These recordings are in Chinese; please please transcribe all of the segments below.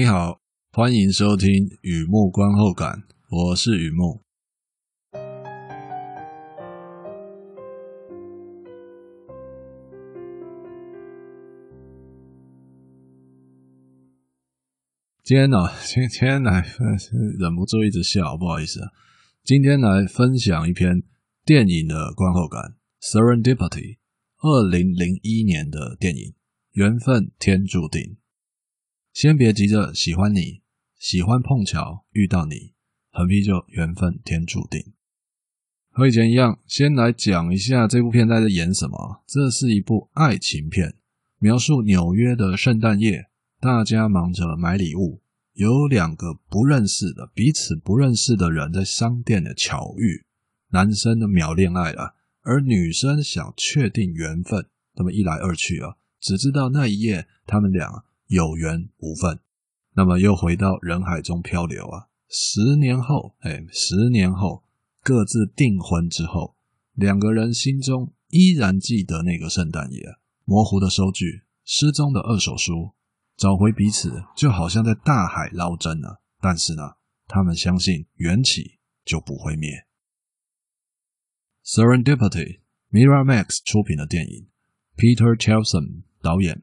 你好，欢迎收听《雨幕观后感》，我是雨幕。今天呢、今天来忍不住一直笑，不好意思。今天来分享一篇电影的观后感，《Serendipity》，二零零一年的电影，缘分天注定。先别急着喜欢你，喜欢碰巧遇到你，横批就缘分天注定。和以前一样，先来讲一下这部片在演什么。这是一部爱情片，描述纽约的圣诞夜，大家忙着买礼物，有两个不认识的、彼此不认识的人在商店的巧遇，男生的秒恋爱了，而女生想确定缘分，那么一来二去啊，只知道那一夜他们俩。有缘无分，那么又回到人海中漂流啊！十年后，哎，十年后各自订婚之后，两个人心中依然记得那个圣诞夜，模糊的收据，失踪的二手书，找回彼此就好像在大海捞针了。但是呢，他们相信缘起就不会灭。Serendipity，Miramax 出品的电影，Peter Chelson 导演。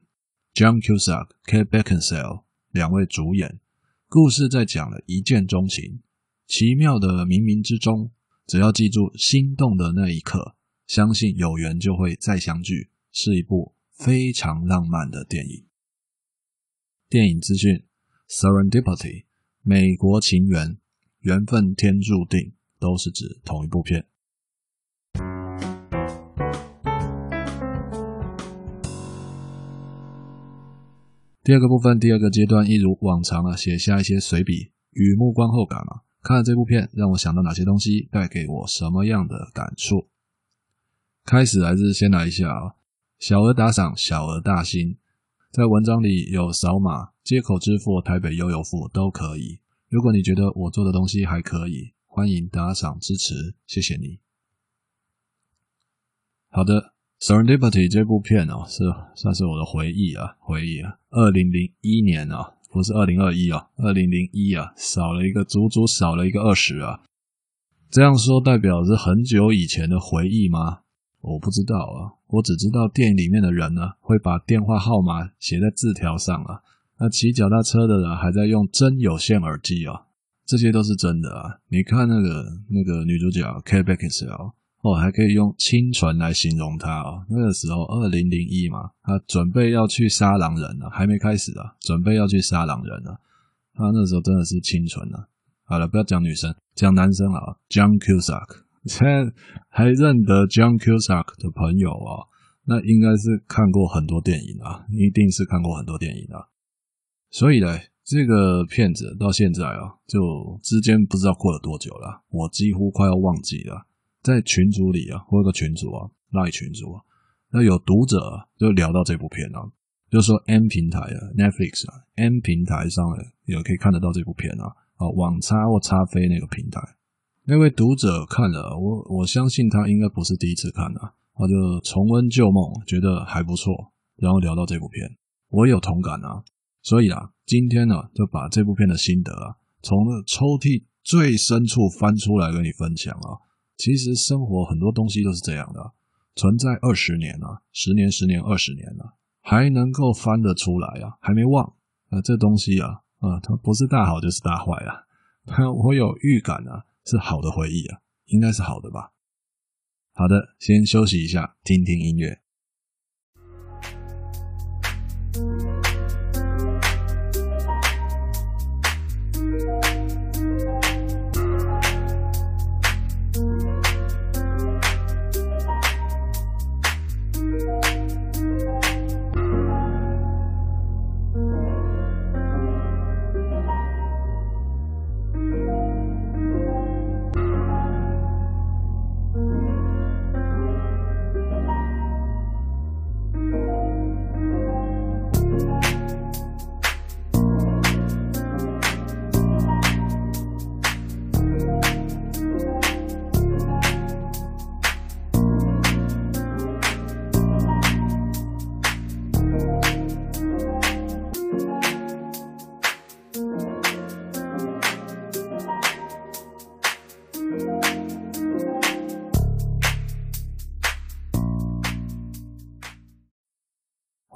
John Cusack、Kate Beckinsale 两位主演，故事在讲了一见钟情，奇妙的冥冥之中，只要记住心动的那一刻，相信有缘就会再相聚，是一部非常浪漫的电影。电影资讯：Serendipity，美国情缘，缘分天注定，都是指同一部片。第二个部分，第二个阶段，一如往常啊，写下一些随笔、雨目观后感啊。看了这部片，让我想到哪些东西，带给我什么样的感触？开始还是先来一下啊，小额打赏，小额大心，在文章里有扫码、街口支付、台北悠游付都可以。如果你觉得我做的东西还可以，欢迎打赏支持，谢谢你。好的。Serendipity 这部片哦，是算是我的回忆啊，回忆啊，二零零一年啊，不是二零二一啊，二零零一啊，少了一个，足足少了一个二十啊。这样说代表是很久以前的回忆吗？我不知道啊，我只知道电影里面的人呢，会把电话号码写在字条上啊，那骑脚踏车的人还在用真有线耳机啊，这些都是真的啊。你看那个那个女主角 Kate Beckinsale。哦，还可以用清纯来形容他哦。那个时候，二零零一嘛，他准备要去杀狼人了，还没开始啊，准备要去杀狼人了。他那时候真的是清纯啊。好了，不要讲女生，讲男生啊。John Cusack，现在还认得 John Cusack 的朋友啊，那应该是看过很多电影啊，一定是看过很多电影啊。所以呢，这个片子到现在啊，就之间不知道过了多久了，我几乎快要忘记了。在群组里啊，或者群组啊，赖群组啊，那有读者就聊到这部片啊，就说 M 平台啊，Netflix 啊，M 平台上也可以看得到这部片啊，啊，网差或差飞那个平台，那位读者看了，我我相信他应该不是第一次看啊，他就重温旧梦，觉得还不错，然后聊到这部片，我有同感啊，所以啊，今天呢，就把这部片的心得啊，从那抽屉最深处翻出来跟你分享啊。其实生活很多东西都是这样的，存在二十年了，十年、十年、二十年了，还能够翻得出来啊，还没忘啊，这东西啊，啊，它不是大好就是大坏啊，我有预感啊，是好的回忆啊，应该是好的吧。好的，先休息一下，听听音乐。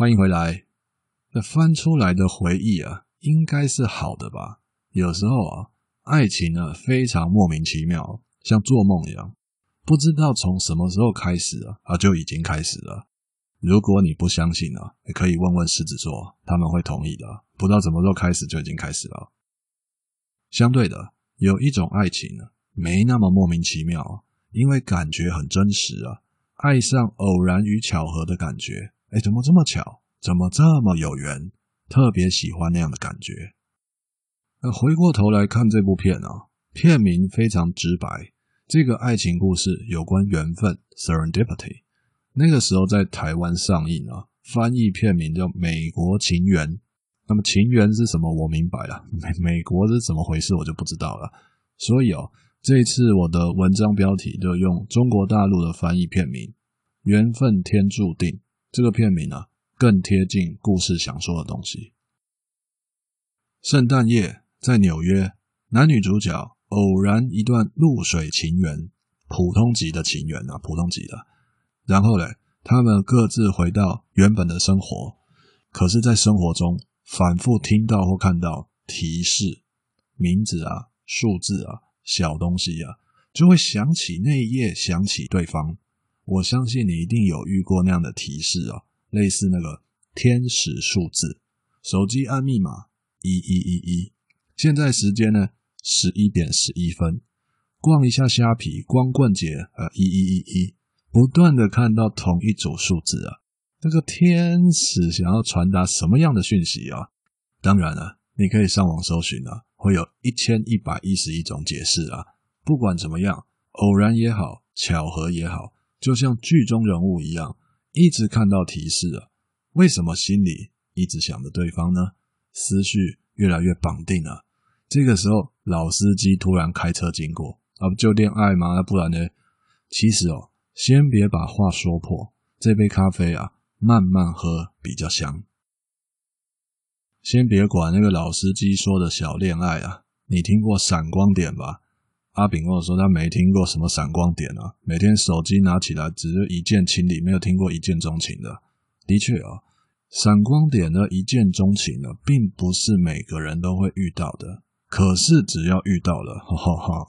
欢迎回来。那翻出来的回忆啊，应该是好的吧？有时候啊，爱情呢非常莫名其妙，像做梦一样，不知道从什么时候开始啊，啊就已经开始了。如果你不相信啊，也可以问问狮子座，他们会同意的。不知道什么时候开始就已经开始了。相对的，有一种爱情呢，没那么莫名其妙，因为感觉很真实啊，爱上偶然与巧合的感觉。哎，怎么这么巧？怎么这么有缘？特别喜欢那样的感觉。那回过头来看这部片啊，片名非常直白，这个爱情故事有关缘分 （Serendipity）。那个时候在台湾上映啊，翻译片名叫《美国情缘》。那么情缘是什么？我明白了，美美国是怎么回事？我就不知道了。所以哦，这一次我的文章标题就用中国大陆的翻译片名《缘分天注定》。这个片名呢，更贴近故事想说的东西。圣诞夜在纽约，男女主角偶然一段露水情缘，普通级的情缘啊，普通级的。然后嘞，他们各自回到原本的生活，可是，在生活中反复听到或看到提示、名字啊、数字啊、小东西啊，就会想起那一夜，想起对方。我相信你一定有遇过那样的提示啊，类似那个天使数字，手机按密码一一一一，现在时间呢十一点十一分，逛一下虾皮，光棍节呃一一一一，不断的看到同一组数字啊，那个天使想要传达什么样的讯息啊？当然了，你可以上网搜寻啊，会有一千一百一十一种解释啊。不管怎么样，偶然也好，巧合也好。就像剧中人物一样，一直看到提示了，为什么心里一直想着对方呢？思绪越来越绑定了。这个时候，老司机突然开车经过，啊，不就恋爱吗？那不然呢？其实哦，先别把话说破，这杯咖啡啊，慢慢喝比较香。先别管那个老司机说的小恋爱啊，你听过闪光点吧？阿炳跟我说，他没听过什么闪光点啊，每天手机拿起来只是一见倾理，没有听过一见钟情的。的确啊，闪光点的一见钟情呢，并不是每个人都会遇到的。可是只要遇到了，哈哈哈，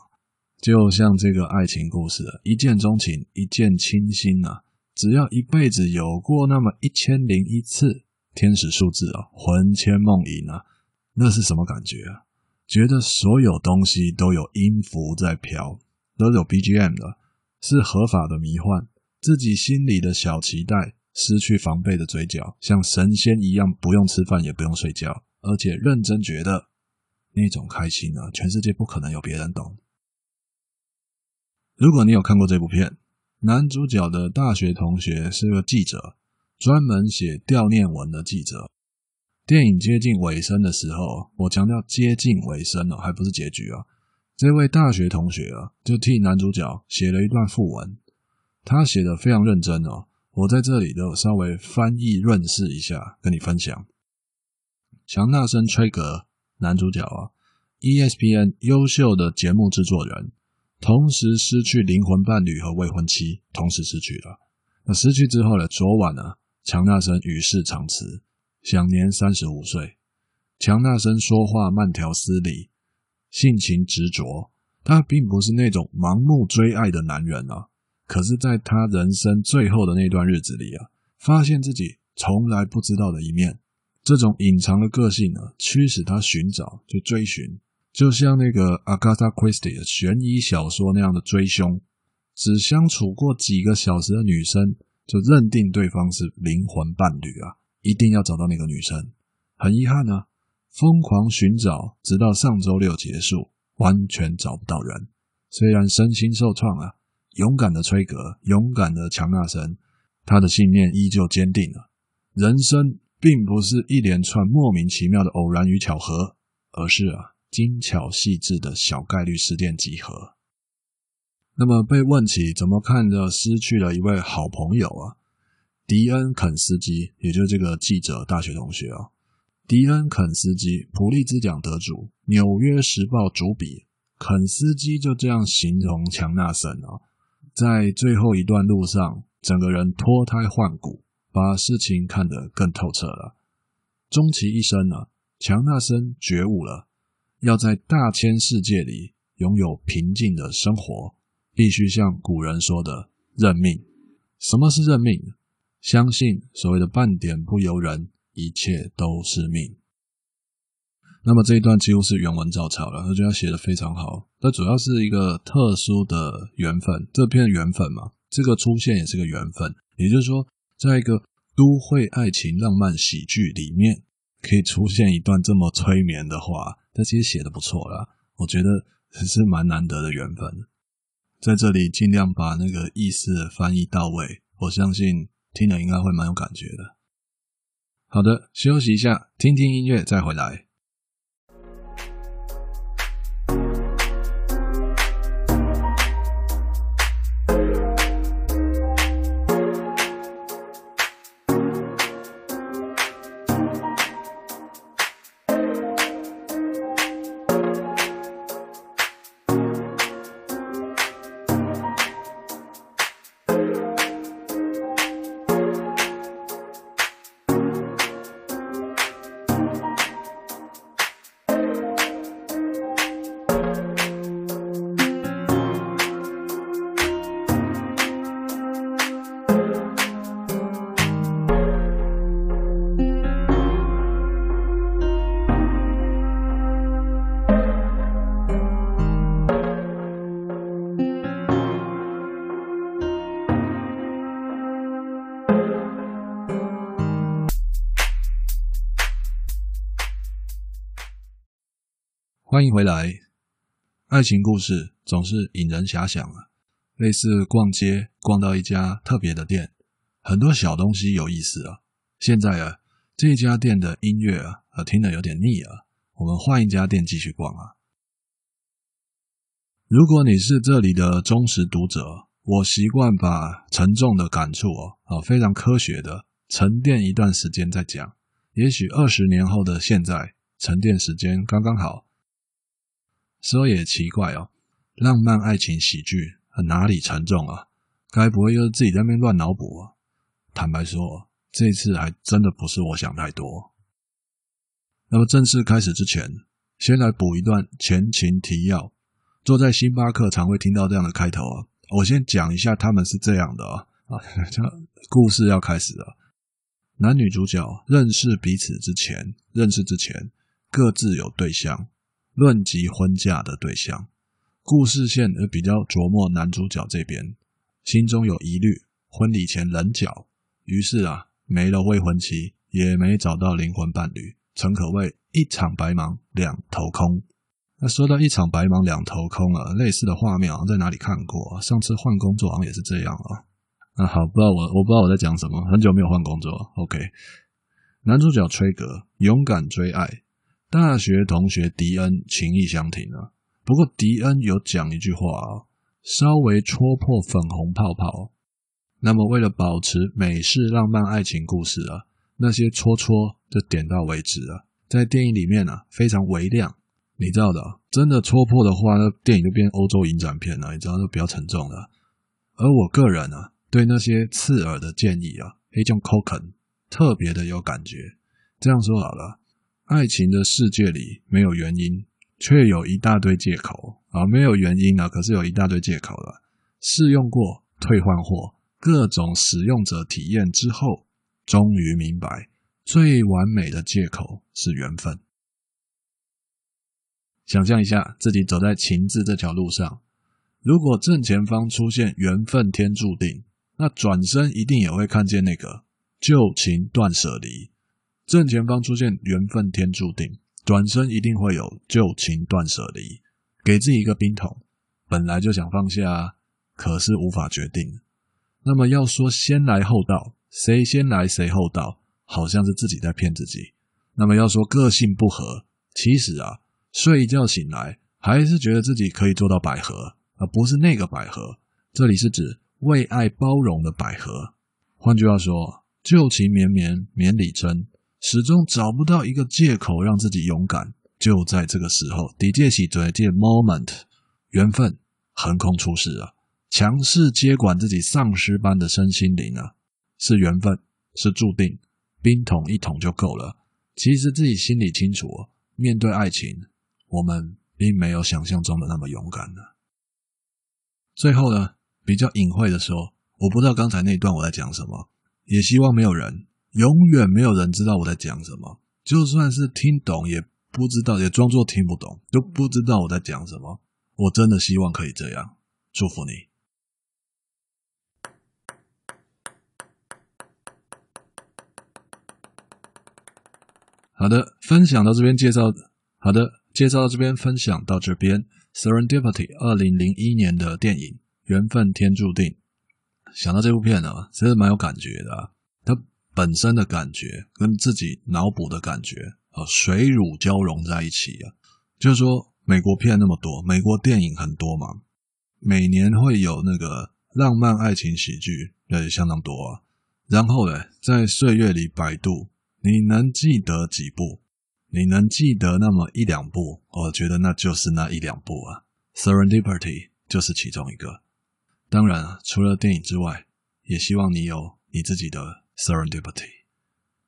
就像这个爱情故事，一见钟情，一见倾心啊，只要一辈子有过那么一千零一次，天使数字啊，魂牵梦萦啊，那是什么感觉啊？觉得所有东西都有音符在飘，都有 BGM 的，是合法的迷幻。自己心里的小期待，失去防备的嘴角，像神仙一样，不用吃饭也不用睡觉，而且认真觉得那种开心呢，全世界不可能有别人懂。如果你有看过这部片，男主角的大学同学是个记者，专门写悼念文的记者。电影接近尾声的时候，我强调接近尾声了，还不是结局啊。这位大学同学啊，就替男主角写了一段副文，他写的非常认真哦。我在这里就稍微翻译润饰一下，跟你分享。强纳森·崔格，男主角啊，ESPN 优秀的节目制作人，同时失去灵魂伴侣和未婚妻，同时失去了。那失去之后呢？昨晚呢，强纳森与世长辞。享年三十五岁，强纳森说话慢条斯理，性情执着。他并不是那种盲目追爱的男人啊，可是，在他人生最后的那段日子里啊，发现自己从来不知道的一面。这种隐藏的个性呢，驱使他寻找，就追寻，就像那个 Agatha Christie 的悬疑小说那样的追凶。只相处过几个小时的女生，就认定对方是灵魂伴侣啊。一定要找到那个女生。很遗憾呢、啊，疯狂寻找，直到上周六结束，完全找不到人。虽然身心受创啊，勇敢的崔格，勇敢的强纳森，他的信念依旧坚定了。人生并不是一连串莫名其妙的偶然与巧合，而是啊精巧细致的小概率事件集合。那么被问起怎么看着失去了一位好朋友啊？迪恩·肯斯基，也就是这个记者大学同学啊，迪恩·肯斯基，普利兹奖得主，《纽约时报》主笔，肯斯基就这样形容强纳森啊，在最后一段路上，整个人脱胎换骨，把事情看得更透彻了。终其一生呢，强纳森觉悟了，要在大千世界里拥有平静的生活，必须像古人说的认命。什么是认命？相信所谓的半点不由人，一切都是命。那么这一段几乎是原文照抄了，我觉得他写得非常好。那主要是一个特殊的缘分，这篇缘分嘛，这个出现也是个缘分。也就是说，在一个都会爱情浪漫喜剧里面，可以出现一段这么催眠的话，这其实写得不错啦。我觉得是蛮难得的缘分。在这里尽量把那个意思翻译到位，我相信听了应该会蛮有感觉的。好的，休息一下，听听音乐再回来。欢迎回来。爱情故事总是引人遐想啊，类似逛街逛到一家特别的店，很多小东西有意思啊。现在啊，这家店的音乐啊，啊听得有点腻啊，我们换一家店继续逛啊。如果你是这里的忠实读者，我习惯把沉重的感触哦，啊非常科学的沉淀一段时间再讲。也许二十年后的现在，沉淀时间刚刚好。说也奇怪哦，浪漫爱情喜剧哪里沉重啊？该不会又是自己在那边乱脑补啊？坦白说，这次还真的不是我想太多。那么正式开始之前，先来补一段前情提要。坐在星巴克常会听到这样的开头啊，我先讲一下他们是这样的啊啊，故事要开始了。男女主角认识彼此之前，认识之前各自有对象。论及婚嫁的对象，故事线而比较琢磨男主角这边，心中有疑虑，婚礼前棱角，于是啊，没了未婚妻，也没找到灵魂伴侣，诚可谓一场白忙两头空。那说到一场白忙两头空啊，类似的画面好像在哪里看过，上次换工作好像也是这样啊。那好，不知道我我不知道我在讲什么，很久没有换工作。OK，男主角崔格勇敢追爱。大学同学迪恩情意相挺啊，不过迪恩有讲一句话啊，稍微戳破粉红泡泡。那么为了保持美式浪漫爱情故事啊，那些戳戳就点到为止啊，在电影里面啊非常微量，你知道的，真的戳破的话，那电影就变欧洲影展片了，你知道就比较沉重了。而我个人啊，对那些刺耳的建议啊，黑种 Coken 特别的有感觉。这样说好了。爱情的世界里没有原因，却有一大堆借口啊！没有原因啊，可是有一大堆借口了。试用过退换货，各种使用者体验之后，终于明白，最完美的借口是缘分。想象一下，自己走在情字这条路上，如果正前方出现“缘分天注定”，那转身一定也会看见那个“旧情断舍离”。正前方出现“缘分天注定”，转身一定会有“旧情断舍离”。给自己一个冰桶，本来就想放下，可是无法决定。那么要说先来后到，谁先来谁后到，好像是自己在骗自己。那么要说个性不合，其实啊，睡一觉醒来，还是觉得自己可以做到百合，而不是那个百合。这里是指为爱包容的百合。换句话说，旧情绵绵绵里针。始终找不到一个借口让自己勇敢，就在这个时候，底借起嘴借 moment，缘分横空出世啊！强势接管自己丧尸般的身心灵啊！是缘分是注定，冰桶一桶就够了。其实自己心里清楚，面对爱情，我们并没有想象中的那么勇敢呢。最后呢，比较隐晦的说，我不知道刚才那段我在讲什么，也希望没有人，永远没有人知道我在讲什么。就算是听懂，也不知道，也装作听不懂，都不知道我在讲什么。我真的希望可以这样，祝福你。好的，分享到这边介绍。好的，介绍到这边，分享到这边。Serendipity 二零零一年的电影《缘分天注定》，想到这部片呢，其实蛮有感觉的啊。本身的感觉跟自己脑补的感觉啊，水乳交融在一起啊。就是说，美国片那么多，美国电影很多嘛，每年会有那个浪漫爱情喜剧，也相当多啊。然后呢，在岁月里摆渡。你能记得几部？你能记得那么一两部？我觉得那就是那一两部啊。Serendipity 就是其中一个。当然啊，除了电影之外，也希望你有你自己的 Serendipity。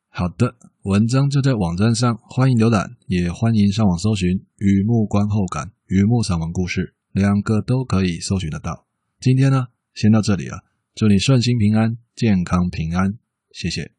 好的，文章就在网站上，欢迎浏览，也欢迎上网搜寻《雨幕观后感》《雨幕散文故事》，两个都可以搜寻得到。今天呢，先到这里了，祝你顺心平安，健康平安，谢谢。